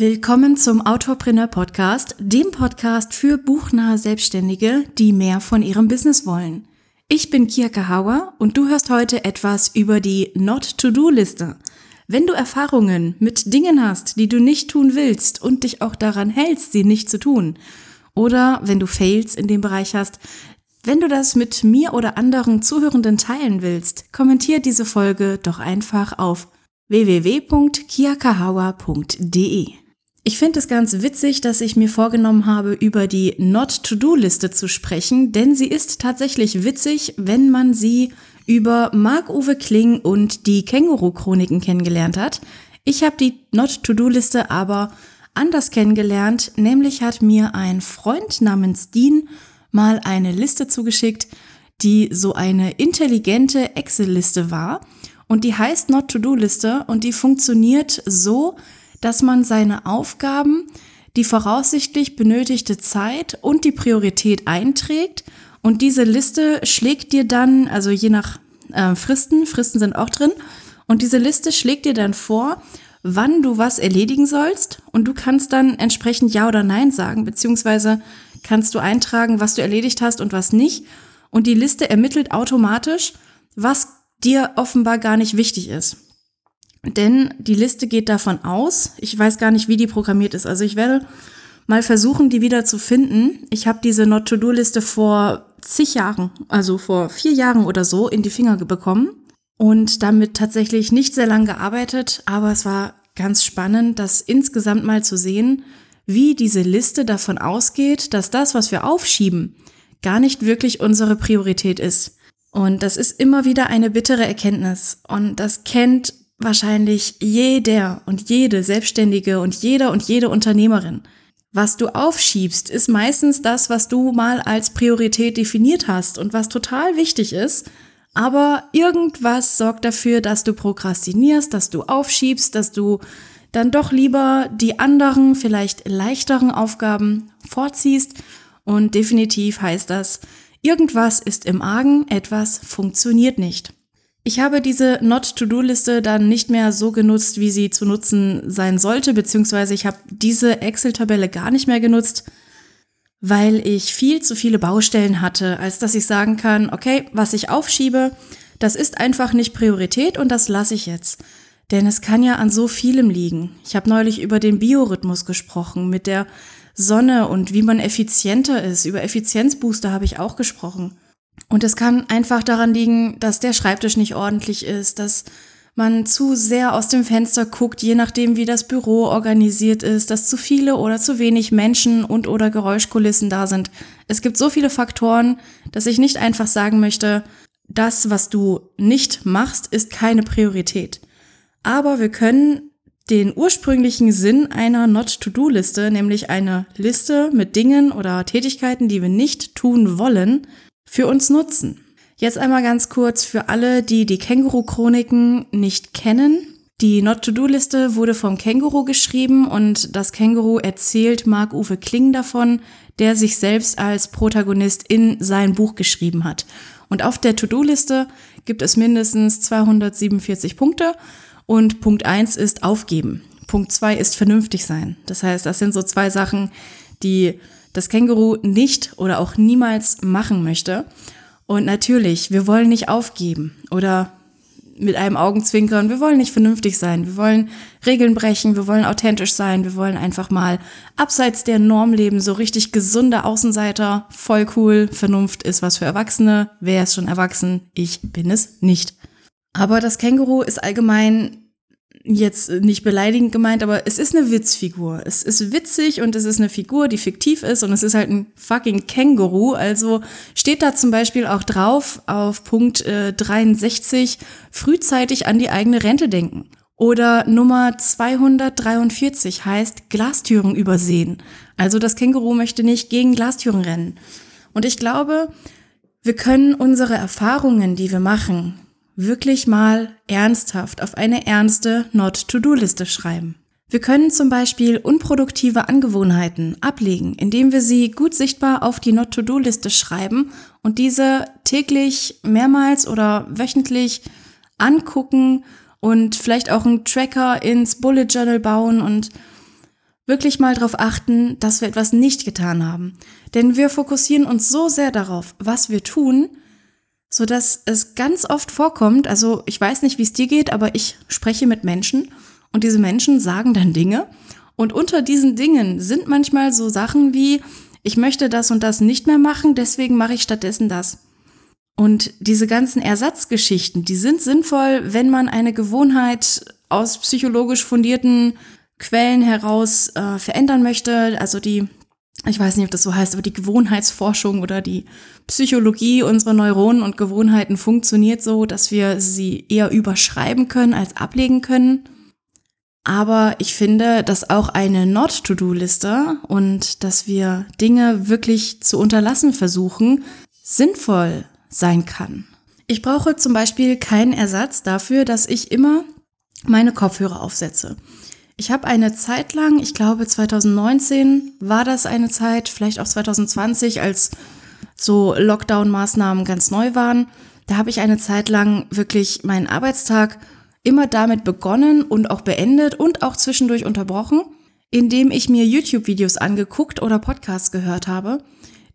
Willkommen zum Autorpreneur Podcast, dem Podcast für buchnahe Selbstständige, die mehr von ihrem Business wollen. Ich bin Kia Kahauer und du hörst heute etwas über die Not-to-Do-Liste. Wenn du Erfahrungen mit Dingen hast, die du nicht tun willst und dich auch daran hältst, sie nicht zu tun, oder wenn du Fails in dem Bereich hast, wenn du das mit mir oder anderen Zuhörenden teilen willst, kommentier diese Folge doch einfach auf www.kiakahawa.de. Ich finde es ganz witzig, dass ich mir vorgenommen habe, über die Not-to-Do-Liste zu sprechen, denn sie ist tatsächlich witzig, wenn man sie über Marc-Uwe Kling und die Känguru-Chroniken kennengelernt hat. Ich habe die Not-to-Do-Liste aber anders kennengelernt, nämlich hat mir ein Freund namens Dean mal eine Liste zugeschickt, die so eine intelligente Excel-Liste war und die heißt Not-to-Do-Liste und die funktioniert so, dass man seine Aufgaben, die voraussichtlich benötigte Zeit und die Priorität einträgt und diese Liste schlägt dir dann, also je nach äh, Fristen, Fristen sind auch drin, und diese Liste schlägt dir dann vor, wann du was erledigen sollst und du kannst dann entsprechend Ja oder Nein sagen, beziehungsweise kannst du eintragen, was du erledigt hast und was nicht. Und die Liste ermittelt automatisch, was dir offenbar gar nicht wichtig ist. Denn die Liste geht davon aus, ich weiß gar nicht, wie die programmiert ist. Also ich werde mal versuchen, die wieder zu finden. Ich habe diese Not-to-Do-Liste vor zig Jahren, also vor vier Jahren oder so, in die Finger bekommen und damit tatsächlich nicht sehr lang gearbeitet, aber es war ganz spannend, das insgesamt mal zu sehen, wie diese Liste davon ausgeht, dass das, was wir aufschieben, gar nicht wirklich unsere Priorität ist. Und das ist immer wieder eine bittere Erkenntnis. Und das kennt wahrscheinlich jeder und jede Selbstständige und jeder und jede Unternehmerin. Was du aufschiebst, ist meistens das, was du mal als Priorität definiert hast und was total wichtig ist. Aber irgendwas sorgt dafür, dass du prokrastinierst, dass du aufschiebst, dass du dann doch lieber die anderen, vielleicht leichteren Aufgaben vorziehst. Und definitiv heißt das, Irgendwas ist im Argen, etwas funktioniert nicht. Ich habe diese Not-to-Do-Liste dann nicht mehr so genutzt, wie sie zu nutzen sein sollte, beziehungsweise ich habe diese Excel-Tabelle gar nicht mehr genutzt, weil ich viel zu viele Baustellen hatte, als dass ich sagen kann, okay, was ich aufschiebe, das ist einfach nicht Priorität und das lasse ich jetzt. Denn es kann ja an so vielem liegen. Ich habe neulich über den Biorhythmus gesprochen, mit der Sonne und wie man effizienter ist. Über Effizienzbooster habe ich auch gesprochen. Und es kann einfach daran liegen, dass der Schreibtisch nicht ordentlich ist, dass man zu sehr aus dem Fenster guckt, je nachdem, wie das Büro organisiert ist, dass zu viele oder zu wenig Menschen und oder Geräuschkulissen da sind. Es gibt so viele Faktoren, dass ich nicht einfach sagen möchte, das, was du nicht machst, ist keine Priorität. Aber wir können den ursprünglichen Sinn einer Not-to-Do-Liste, nämlich eine Liste mit Dingen oder Tätigkeiten, die wir nicht tun wollen, für uns nutzen. Jetzt einmal ganz kurz für alle, die die Känguru-Chroniken nicht kennen. Die Not-to-Do-Liste wurde vom Känguru geschrieben und das Känguru erzählt Marc-Uwe Kling davon, der sich selbst als Protagonist in sein Buch geschrieben hat. Und auf der To-Do-Liste gibt es mindestens 247 Punkte und Punkt eins ist aufgeben. Punkt zwei ist vernünftig sein. Das heißt, das sind so zwei Sachen, die das Känguru nicht oder auch niemals machen möchte. Und natürlich, wir wollen nicht aufgeben oder mit einem Augenzwinkern, wir wollen nicht vernünftig sein, wir wollen Regeln brechen, wir wollen authentisch sein, wir wollen einfach mal abseits der Norm leben, so richtig gesunde Außenseiter, voll cool, Vernunft ist was für Erwachsene, wer ist schon erwachsen, ich bin es nicht. Aber das Känguru ist allgemein jetzt nicht beleidigend gemeint, aber es ist eine Witzfigur. Es ist witzig und es ist eine Figur, die fiktiv ist und es ist halt ein fucking Känguru. Also steht da zum Beispiel auch drauf auf Punkt äh, 63 frühzeitig an die eigene Rente denken. Oder Nummer 243 heißt Glastüren übersehen. Also das Känguru möchte nicht gegen Glastüren rennen. Und ich glaube, wir können unsere Erfahrungen, die wir machen, wirklich mal ernsthaft auf eine ernste Not-to-Do-Liste schreiben. Wir können zum Beispiel unproduktive Angewohnheiten ablegen, indem wir sie gut sichtbar auf die Not-to-Do-Liste schreiben und diese täglich mehrmals oder wöchentlich angucken und vielleicht auch einen Tracker ins Bullet Journal bauen und wirklich mal darauf achten, dass wir etwas nicht getan haben. Denn wir fokussieren uns so sehr darauf, was wir tun, so dass es ganz oft vorkommt, also ich weiß nicht, wie es dir geht, aber ich spreche mit Menschen und diese Menschen sagen dann Dinge und unter diesen Dingen sind manchmal so Sachen wie, ich möchte das und das nicht mehr machen, deswegen mache ich stattdessen das. Und diese ganzen Ersatzgeschichten, die sind sinnvoll, wenn man eine Gewohnheit aus psychologisch fundierten Quellen heraus äh, verändern möchte. Also die, ich weiß nicht, ob das so heißt, aber die Gewohnheitsforschung oder die Psychologie unserer Neuronen und Gewohnheiten funktioniert so, dass wir sie eher überschreiben können als ablegen können. Aber ich finde, dass auch eine Not-to-Do-Liste und dass wir Dinge wirklich zu unterlassen versuchen, sinnvoll sein kann. Ich brauche zum Beispiel keinen Ersatz dafür, dass ich immer meine Kopfhörer aufsetze. Ich habe eine Zeit lang, ich glaube 2019 war das eine Zeit, vielleicht auch 2020, als so Lockdown-Maßnahmen ganz neu waren. Da habe ich eine Zeit lang wirklich meinen Arbeitstag immer damit begonnen und auch beendet und auch zwischendurch unterbrochen, indem ich mir YouTube-Videos angeguckt oder Podcasts gehört habe,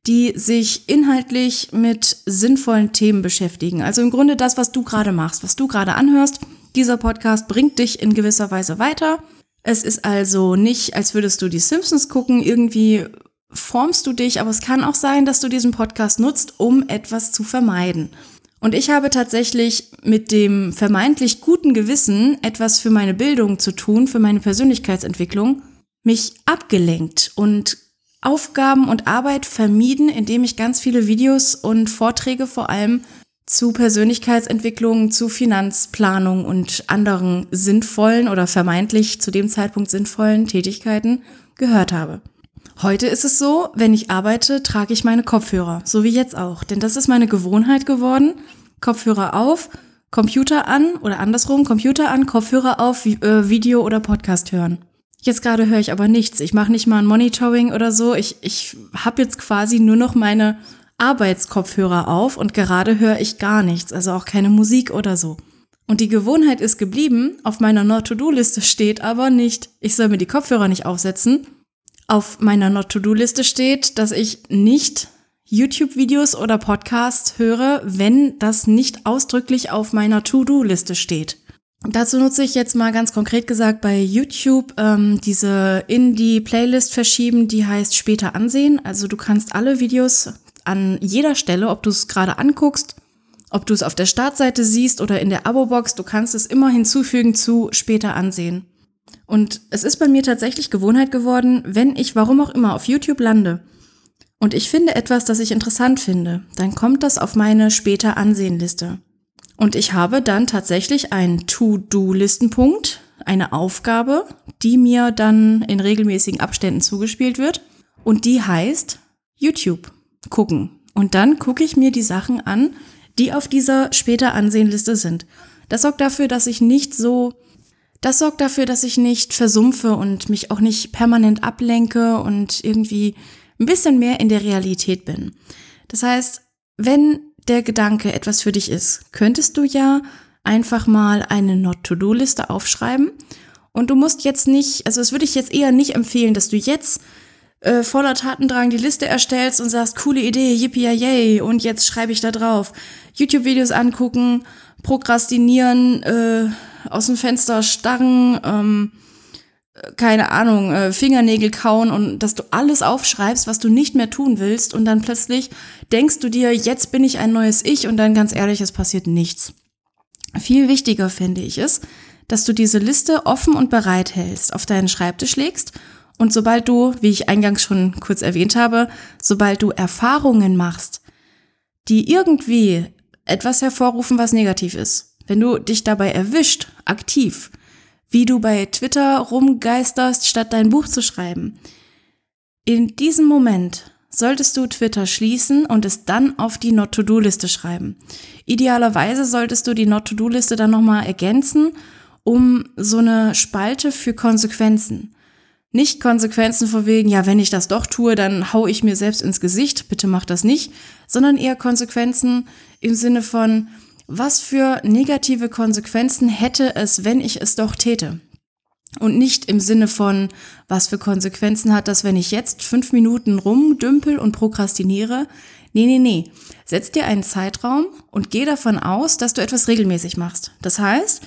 die sich inhaltlich mit sinnvollen Themen beschäftigen. Also im Grunde das, was du gerade machst, was du gerade anhörst. Dieser Podcast bringt dich in gewisser Weise weiter es ist also nicht, als würdest du die Simpsons gucken, irgendwie formst du dich, aber es kann auch sein, dass du diesen Podcast nutzt, um etwas zu vermeiden. Und ich habe tatsächlich mit dem vermeintlich guten Gewissen, etwas für meine Bildung zu tun, für meine Persönlichkeitsentwicklung, mich abgelenkt und Aufgaben und Arbeit vermieden, indem ich ganz viele Videos und Vorträge vor allem zu Persönlichkeitsentwicklung, zu Finanzplanung und anderen sinnvollen oder vermeintlich zu dem Zeitpunkt sinnvollen Tätigkeiten gehört habe. Heute ist es so, wenn ich arbeite, trage ich meine Kopfhörer, so wie jetzt auch, denn das ist meine Gewohnheit geworden. Kopfhörer auf, Computer an oder andersrum, Computer an, Kopfhörer auf, äh, Video oder Podcast hören. Jetzt gerade höre ich aber nichts. Ich mache nicht mal ein Monitoring oder so. Ich, ich habe jetzt quasi nur noch meine Arbeitskopfhörer auf und gerade höre ich gar nichts, also auch keine Musik oder so. Und die Gewohnheit ist geblieben, auf meiner Not-to-Do-Liste steht aber nicht, ich soll mir die Kopfhörer nicht aufsetzen. Auf meiner Not-to-Do-Liste steht, dass ich nicht YouTube-Videos oder Podcasts höre, wenn das nicht ausdrücklich auf meiner To-Do-Liste steht. Dazu nutze ich jetzt mal ganz konkret gesagt bei YouTube ähm, diese in die Playlist verschieben, die heißt später ansehen. Also du kannst alle Videos an jeder Stelle, ob du es gerade anguckst, ob du es auf der Startseite siehst oder in der Abo-Box, du kannst es immer hinzufügen zu später ansehen. Und es ist bei mir tatsächlich Gewohnheit geworden, wenn ich warum auch immer auf YouTube lande und ich finde etwas, das ich interessant finde, dann kommt das auf meine später Ansehenliste. Und ich habe dann tatsächlich einen To-Do-Listenpunkt, eine Aufgabe, die mir dann in regelmäßigen Abständen zugespielt wird. Und die heißt YouTube gucken. Und dann gucke ich mir die Sachen an, die auf dieser später Ansehenliste sind. Das sorgt dafür, dass ich nicht so, das sorgt dafür, dass ich nicht versumpfe und mich auch nicht permanent ablenke und irgendwie ein bisschen mehr in der Realität bin. Das heißt, wenn der Gedanke etwas für dich ist, könntest du ja einfach mal eine Not-to-Do-Liste aufschreiben. Und du musst jetzt nicht, also das würde ich jetzt eher nicht empfehlen, dass du jetzt äh, voller Tatendrang die Liste erstellst und sagst, coole Idee, yippie yay, und jetzt schreibe ich da drauf. YouTube-Videos angucken, prokrastinieren, äh, aus dem Fenster starren, ähm, keine Ahnung, äh, Fingernägel kauen und dass du alles aufschreibst, was du nicht mehr tun willst und dann plötzlich denkst du dir, jetzt bin ich ein neues Ich und dann ganz ehrlich, es passiert nichts. Viel wichtiger finde ich es, dass du diese Liste offen und bereit hältst, auf deinen Schreibtisch legst und sobald du, wie ich eingangs schon kurz erwähnt habe, sobald du Erfahrungen machst, die irgendwie etwas hervorrufen, was negativ ist, wenn du dich dabei erwischt, aktiv, wie du bei Twitter rumgeisterst, statt dein Buch zu schreiben, in diesem Moment solltest du Twitter schließen und es dann auf die Not-to-Do-Liste schreiben. Idealerweise solltest du die Not-to-Do-Liste dann nochmal ergänzen, um so eine Spalte für Konsequenzen. Nicht Konsequenzen vor wegen, ja, wenn ich das doch tue, dann hau ich mir selbst ins Gesicht, bitte mach das nicht, sondern eher Konsequenzen im Sinne von, was für negative Konsequenzen hätte es, wenn ich es doch täte? Und nicht im Sinne von, was für Konsequenzen hat das, wenn ich jetzt fünf Minuten rumdümpel und prokrastiniere. Nee, nee, nee. Setz dir einen Zeitraum und geh davon aus, dass du etwas regelmäßig machst. Das heißt,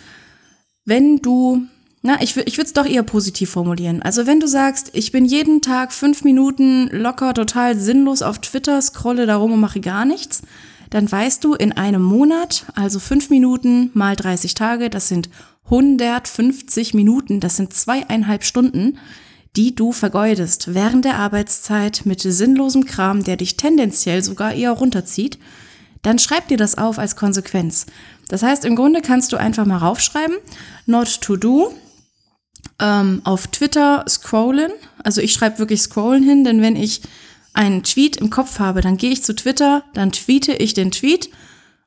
wenn du, na, ich, ich würde es doch eher positiv formulieren. Also wenn du sagst, ich bin jeden Tag fünf Minuten locker total sinnlos auf Twitter, scrolle darum und mache gar nichts, dann weißt du in einem Monat, also fünf Minuten mal 30 Tage, das sind 150 Minuten, das sind zweieinhalb Stunden, die du vergeudest während der Arbeitszeit mit sinnlosem Kram, der dich tendenziell sogar eher runterzieht, dann schreib dir das auf als Konsequenz. Das heißt, im Grunde kannst du einfach mal raufschreiben, not to do, ähm, auf Twitter scrollen. Also ich schreibe wirklich scrollen hin, denn wenn ich einen Tweet im Kopf habe, dann gehe ich zu Twitter, dann tweete ich den Tweet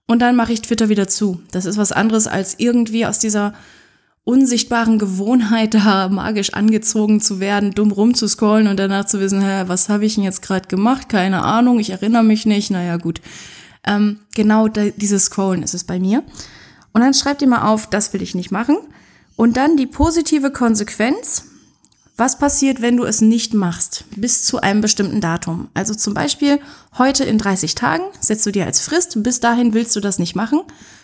und dann mache ich Twitter wieder zu. Das ist was anderes als irgendwie aus dieser unsichtbaren Gewohnheit da magisch angezogen zu werden, dumm rumzuscrollen und danach zu wissen, hä, was habe ich denn jetzt gerade gemacht? Keine Ahnung, ich erinnere mich nicht. Naja, gut. Ähm, genau dieses Scrollen ist es bei mir. Und dann schreibt ihr mal auf, das will ich nicht machen. Und dann die positive Konsequenz, was passiert, wenn du es nicht machst, bis zu einem bestimmten Datum? Also zum Beispiel heute in 30 Tagen setzt du dir als Frist, bis dahin willst du das nicht machen.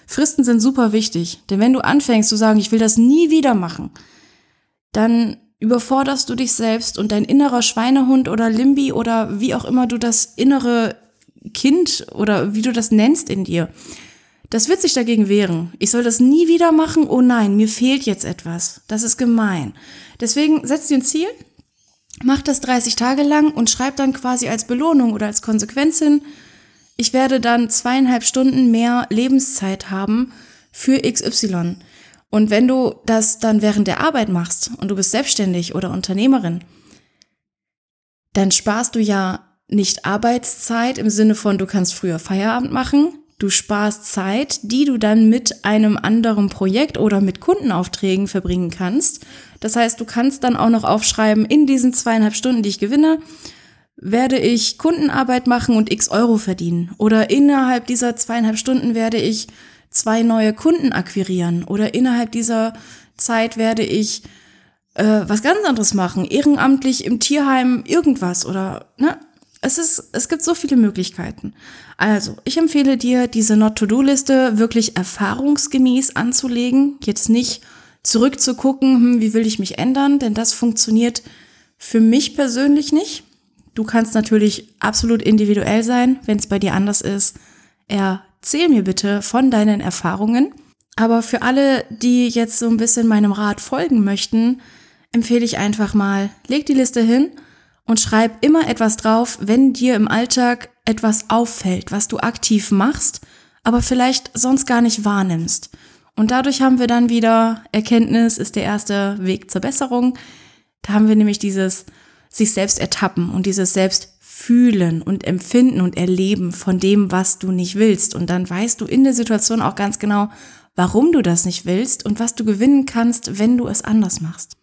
Fristen sind super wichtig, denn wenn du anfängst zu sagen, ich will das nie wieder machen, dann überforderst du dich selbst und dein innerer Schweinehund oder Limbi oder wie auch immer du das innere Kind oder wie du das nennst in dir, das wird sich dagegen wehren. Ich soll das nie wieder machen. Oh nein, mir fehlt jetzt etwas. Das ist gemein. Deswegen setz dir ein Ziel, mach das 30 Tage lang und schreib dann quasi als Belohnung oder als Konsequenz hin, ich werde dann zweieinhalb Stunden mehr Lebenszeit haben für XY. Und wenn du das dann während der Arbeit machst und du bist selbstständig oder Unternehmerin, dann sparst du ja nicht Arbeitszeit im Sinne von, du kannst früher Feierabend machen, Du sparst Zeit, die du dann mit einem anderen Projekt oder mit Kundenaufträgen verbringen kannst. Das heißt, du kannst dann auch noch aufschreiben, in diesen zweieinhalb Stunden, die ich gewinne, werde ich Kundenarbeit machen und x Euro verdienen. Oder innerhalb dieser zweieinhalb Stunden werde ich zwei neue Kunden akquirieren. Oder innerhalb dieser Zeit werde ich äh, was ganz anderes machen. Ehrenamtlich im Tierheim irgendwas. Oder, ne? Es ist, es gibt so viele Möglichkeiten. Also, ich empfehle dir, diese Not-to-Do-Liste wirklich erfahrungsgemäß anzulegen. Jetzt nicht zurückzugucken, hm, wie will ich mich ändern, denn das funktioniert für mich persönlich nicht. Du kannst natürlich absolut individuell sein, wenn es bei dir anders ist. Erzähl mir bitte von deinen Erfahrungen. Aber für alle, die jetzt so ein bisschen meinem Rat folgen möchten, empfehle ich einfach mal, leg die Liste hin und schreib immer etwas drauf, wenn dir im Alltag etwas auffällt, was du aktiv machst, aber vielleicht sonst gar nicht wahrnimmst. Und dadurch haben wir dann wieder Erkenntnis ist der erste Weg zur Besserung. Da haben wir nämlich dieses sich selbst ertappen und dieses selbst fühlen und empfinden und erleben von dem, was du nicht willst. Und dann weißt du in der Situation auch ganz genau, warum du das nicht willst und was du gewinnen kannst, wenn du es anders machst.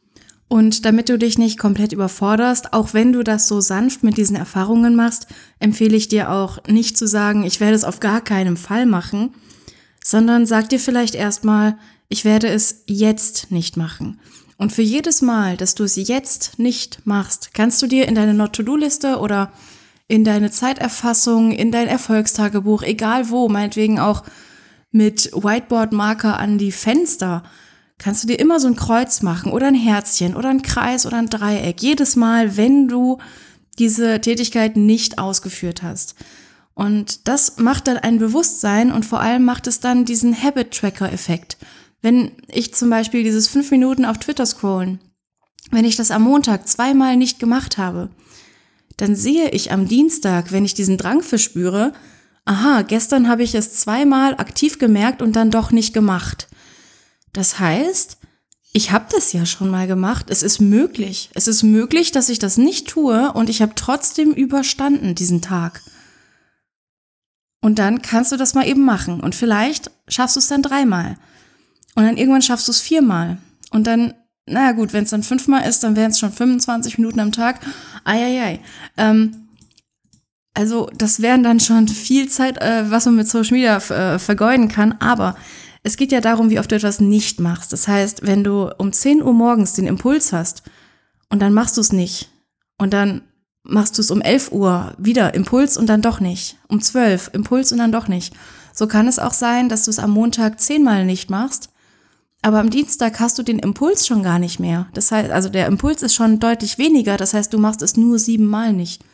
Und damit du dich nicht komplett überforderst, auch wenn du das so sanft mit diesen Erfahrungen machst, empfehle ich dir auch nicht zu sagen, ich werde es auf gar keinen Fall machen, sondern sag dir vielleicht erstmal, ich werde es jetzt nicht machen. Und für jedes Mal, dass du es jetzt nicht machst, kannst du dir in deine Not-to-Do-Liste oder in deine Zeiterfassung, in dein Erfolgstagebuch, egal wo, meinetwegen auch mit Whiteboard-Marker an die Fenster, kannst du dir immer so ein Kreuz machen oder ein Herzchen oder ein Kreis oder ein Dreieck. Jedes Mal, wenn du diese Tätigkeit nicht ausgeführt hast. Und das macht dann ein Bewusstsein und vor allem macht es dann diesen Habit-Tracker-Effekt. Wenn ich zum Beispiel dieses fünf Minuten auf Twitter scrollen, wenn ich das am Montag zweimal nicht gemacht habe, dann sehe ich am Dienstag, wenn ich diesen Drang verspüre, aha, gestern habe ich es zweimal aktiv gemerkt und dann doch nicht gemacht. Das heißt, ich habe das ja schon mal gemacht. Es ist möglich. Es ist möglich, dass ich das nicht tue und ich habe trotzdem überstanden diesen Tag. Und dann kannst du das mal eben machen. Und vielleicht schaffst du es dann dreimal. Und dann irgendwann schaffst du es viermal. Und dann, naja gut, wenn es dann fünfmal ist, dann wären es schon 25 Minuten am Tag. Eieiei. Ähm, also das wären dann schon viel Zeit, äh, was man mit Social Media äh, vergeuden kann. Aber Es geht ja darum, wie oft du etwas nicht machst. Das heißt, wenn du um 10 Uhr morgens den Impuls hast und dann machst du es nicht und dann machst du es um 11 Uhr wieder Impuls und dann doch nicht. Um 12 Impuls und dann doch nicht. So kann es auch sein, dass du es am Montag zehnmal nicht machst, aber am Dienstag hast du den Impuls schon gar nicht mehr. Das heißt, also der Impuls ist schon deutlich weniger. Das heißt, du machst es nur siebenmal nicht.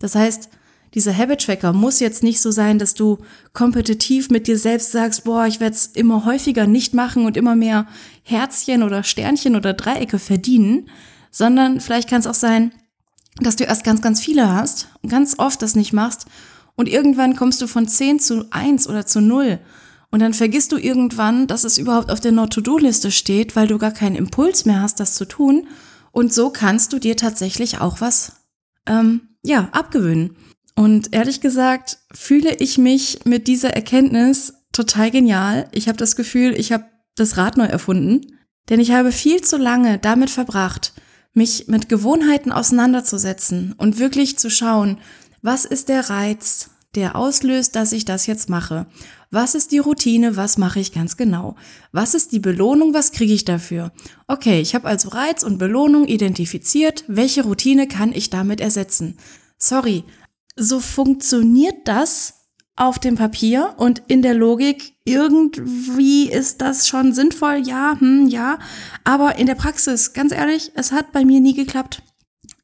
Das heißt, dieser Habit Tracker muss jetzt nicht so sein, dass du kompetitiv mit dir selbst sagst, boah, ich werde es immer häufiger nicht machen und immer mehr Herzchen oder Sternchen oder Dreiecke verdienen, sondern vielleicht kann es auch sein, dass du erst ganz, ganz viele hast und ganz oft das nicht machst und irgendwann kommst du von 10 zu 1 oder zu 0 und dann vergisst du irgendwann, dass es überhaupt auf der Not-to-Do-Liste steht, weil du gar keinen Impuls mehr hast, das zu tun. Und so kannst du dir tatsächlich auch was, ähm, ja, abgewöhnen. Und ehrlich gesagt fühle ich mich mit dieser Erkenntnis total genial. Ich habe das Gefühl, ich habe das Rad neu erfunden. Denn ich habe viel zu lange damit verbracht, mich mit Gewohnheiten auseinanderzusetzen und wirklich zu schauen, was ist der Reiz, der auslöst, dass ich das jetzt mache? Was ist die Routine? Was mache ich ganz genau? Was ist die Belohnung? Was kriege ich dafür? Okay, ich habe also Reiz und Belohnung identifiziert. Welche Routine kann ich damit ersetzen? Sorry, so funktioniert das auf dem Papier und in der Logik. Irgendwie ist das schon sinnvoll, ja, hm, ja. Aber in der Praxis, ganz ehrlich, es hat bei mir nie geklappt.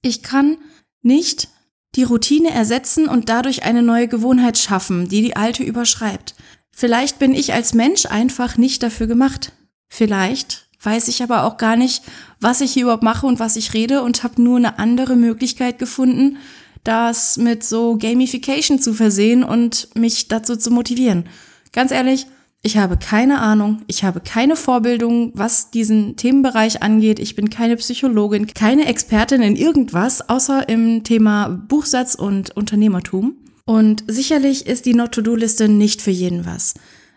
Ich kann nicht die Routine ersetzen und dadurch eine neue Gewohnheit schaffen, die die alte überschreibt. Vielleicht bin ich als Mensch einfach nicht dafür gemacht. Vielleicht weiß ich aber auch gar nicht, was ich hier überhaupt mache und was ich rede und habe nur eine andere Möglichkeit gefunden, das mit so Gamification zu versehen und mich dazu zu motivieren. Ganz ehrlich, ich habe keine Ahnung, ich habe keine Vorbildung, was diesen Themenbereich angeht. Ich bin keine Psychologin, keine Expertin in irgendwas, außer im Thema Buchsatz und Unternehmertum. Und sicherlich ist die Not-to-Do-Liste nicht für jeden was.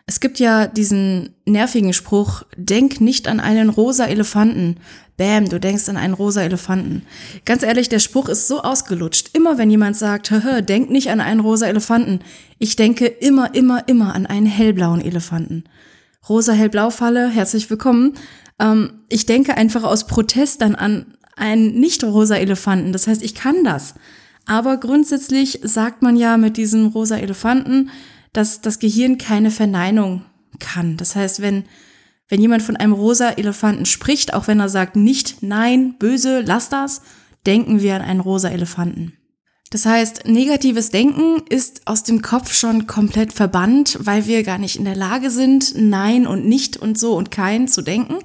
Es gibt ja diesen nervigen Spruch, denk nicht an einen rosa Elefanten. Bam, du denkst an einen rosa Elefanten. Ganz ehrlich, der Spruch ist so ausgelutscht. Immer wenn jemand sagt, hör, denk nicht an einen rosa Elefanten, ich denke immer, immer, immer an einen hellblauen Elefanten. Rosa-Hellblau-Falle, herzlich willkommen. Ähm, ich denke einfach aus Protest dann an einen nicht-rosa Elefanten. Das heißt, ich kann das. Aber grundsätzlich sagt man ja mit diesem rosa Elefanten, dass das Gehirn keine Verneinung kann. Das heißt, wenn, wenn jemand von einem rosa Elefanten spricht, auch wenn er sagt nicht, nein, böse, lass das, denken wir an einen rosa Elefanten. Das heißt, negatives Denken ist aus dem Kopf schon komplett verbannt, weil wir gar nicht in der Lage sind, Nein und nicht und so und kein zu denken.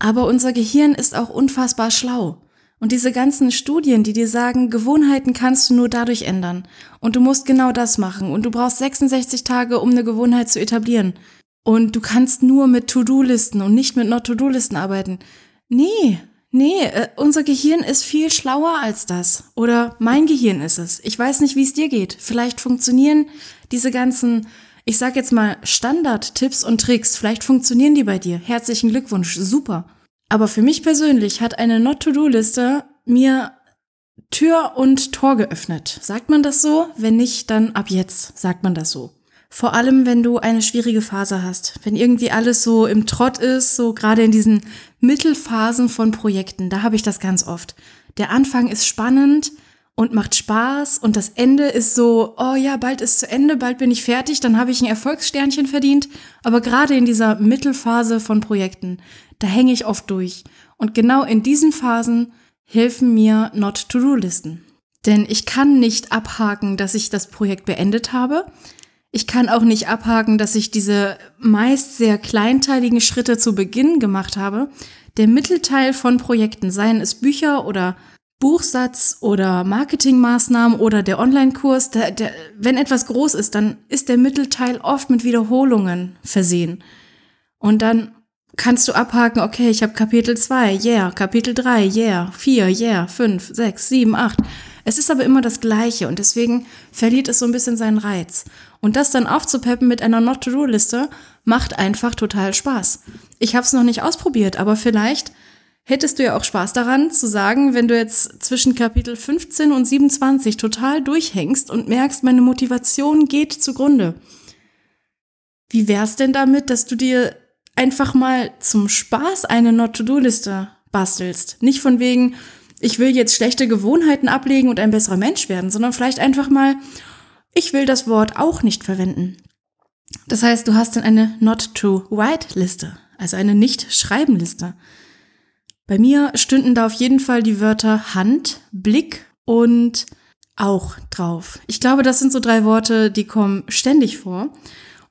Aber unser Gehirn ist auch unfassbar schlau. Und diese ganzen Studien, die dir sagen, Gewohnheiten kannst du nur dadurch ändern. Und du musst genau das machen. Und du brauchst 66 Tage, um eine Gewohnheit zu etablieren. Und du kannst nur mit To-Do-Listen und nicht mit Not-To-Do-Listen arbeiten. Nee, Nee, äh, unser Gehirn ist viel schlauer als das. Oder mein Gehirn ist es. Ich weiß nicht, wie es dir geht. Vielleicht funktionieren diese ganzen, ich sag jetzt mal, Standard-Tipps und Tricks, vielleicht funktionieren die bei dir. Herzlichen Glückwunsch, super. Aber für mich persönlich hat eine Not-to-Do-Liste mir Tür und Tor geöffnet. Sagt man das so? Wenn nicht, dann ab jetzt sagt man das so. Vor allem, wenn du eine schwierige Phase hast. Wenn irgendwie alles so im Trott ist, so gerade in diesen Mittelphasen von Projekten, da habe ich das ganz oft. Der Anfang ist spannend und macht Spaß und das Ende ist so, oh ja, bald ist zu Ende, bald bin ich fertig, dann habe ich ein Erfolgssternchen verdient. Aber gerade in dieser Mittelphase von Projekten, da hänge ich oft durch. Und genau in diesen Phasen helfen mir Not-to-Do-Listen. Denn ich kann nicht abhaken, dass ich das Projekt beendet habe. Ich kann auch nicht abhaken, dass ich diese meist sehr kleinteiligen Schritte zu Beginn gemacht habe. Der Mittelteil von Projekten, seien es Bücher oder Buchsatz oder Marketingmaßnahmen oder der Online-Kurs, der, der, wenn etwas groß ist, dann ist der Mittelteil oft mit Wiederholungen versehen. Und dann kannst du abhaken, okay, ich habe Kapitel 2, yeah, Kapitel 3, yeah, 4, yeah, 5, 6, 7, 8. Es ist aber immer das Gleiche und deswegen verliert es so ein bisschen seinen Reiz. Und das dann aufzupeppen mit einer Not-to-Do-Liste macht einfach total Spaß. Ich habe es noch nicht ausprobiert, aber vielleicht hättest du ja auch Spaß daran zu sagen, wenn du jetzt zwischen Kapitel 15 und 27 total durchhängst und merkst, meine Motivation geht zugrunde. Wie wär's denn damit, dass du dir einfach mal zum Spaß eine Not-to-Do-Liste bastelst? Nicht von wegen, ich will jetzt schlechte Gewohnheiten ablegen und ein besserer Mensch werden, sondern vielleicht einfach mal, ich will das Wort auch nicht verwenden. Das heißt, du hast dann eine Not-to-Write-Liste, also eine Nicht-Schreiben-Liste. Bei mir stünden da auf jeden Fall die Wörter Hand, Blick und auch drauf. Ich glaube, das sind so drei Worte, die kommen ständig vor.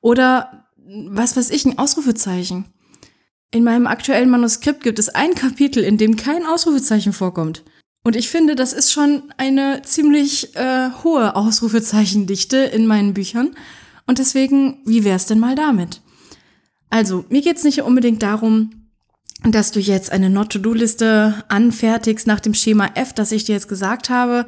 Oder was weiß ich, ein Ausrufezeichen. In meinem aktuellen Manuskript gibt es ein Kapitel, in dem kein Ausrufezeichen vorkommt. Und ich finde, das ist schon eine ziemlich äh, hohe Ausrufezeichendichte in meinen Büchern. Und deswegen, wie wär's denn mal damit? Also, mir geht's nicht unbedingt darum, dass du jetzt eine Not-to-Do-Liste anfertigst nach dem Schema F, das ich dir jetzt gesagt habe.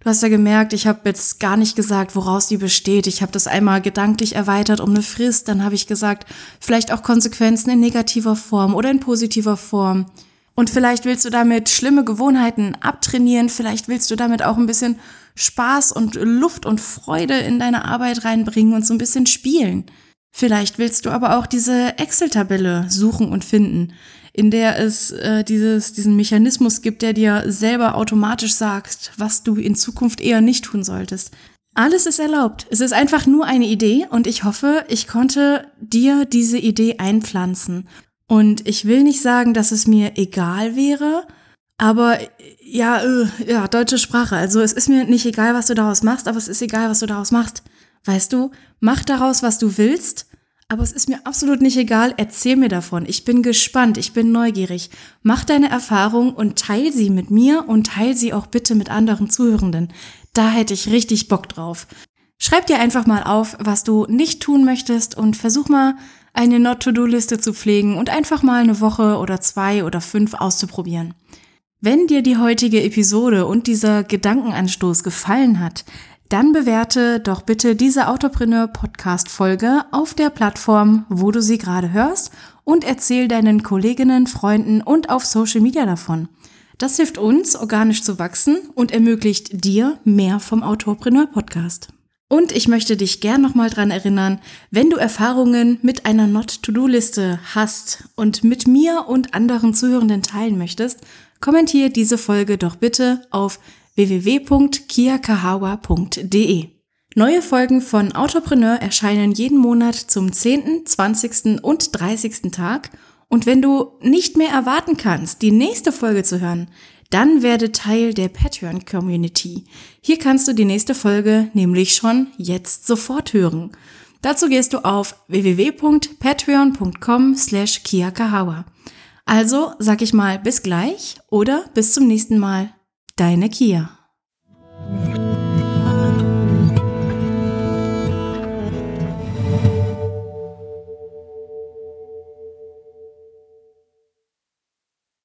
Du hast ja gemerkt, ich habe jetzt gar nicht gesagt, woraus die besteht. Ich habe das einmal gedanklich erweitert um eine Frist. Dann habe ich gesagt, vielleicht auch Konsequenzen in negativer Form oder in positiver Form. Und vielleicht willst du damit schlimme Gewohnheiten abtrainieren. Vielleicht willst du damit auch ein bisschen Spaß und Luft und Freude in deine Arbeit reinbringen und so ein bisschen spielen. Vielleicht willst du aber auch diese Excel-Tabelle suchen und finden, in der es äh, dieses, diesen Mechanismus gibt, der dir selber automatisch sagt, was du in Zukunft eher nicht tun solltest. Alles ist erlaubt. Es ist einfach nur eine Idee und ich hoffe, ich konnte dir diese Idee einpflanzen. Und ich will nicht sagen, dass es mir egal wäre, aber ja, äh, ja, deutsche Sprache. Also es ist mir nicht egal, was du daraus machst, aber es ist egal, was du daraus machst. Weißt du, mach daraus, was du willst aber es ist mir absolut nicht egal, erzähl mir davon. Ich bin gespannt, ich bin neugierig. Mach deine Erfahrung und teil sie mit mir und teil sie auch bitte mit anderen Zuhörenden. Da hätte ich richtig Bock drauf. Schreib dir einfach mal auf, was du nicht tun möchtest und versuch mal eine Not-to-Do-Liste zu pflegen und einfach mal eine Woche oder zwei oder fünf auszuprobieren. Wenn dir die heutige Episode und dieser Gedankenanstoß gefallen hat, dann bewerte doch bitte diese Autopreneur Podcast Folge auf der Plattform, wo du sie gerade hörst und erzähl deinen Kolleginnen, Freunden und auf Social Media davon. Das hilft uns, organisch zu wachsen und ermöglicht dir mehr vom Autopreneur Podcast. Und ich möchte dich gern nochmal dran erinnern, wenn du Erfahrungen mit einer Not-to-Do-Liste hast und mit mir und anderen Zuhörenden teilen möchtest, kommentiere diese Folge doch bitte auf www.kiakahawa.de. Neue Folgen von Autopreneur erscheinen jeden Monat zum 10., 20. und 30. Tag. Und wenn du nicht mehr erwarten kannst, die nächste Folge zu hören, dann werde Teil der Patreon Community. Hier kannst du die nächste Folge nämlich schon jetzt sofort hören. Dazu gehst du auf www.patreon.com slash kiakahawa. Also sag ich mal bis gleich oder bis zum nächsten Mal. Deine Kia.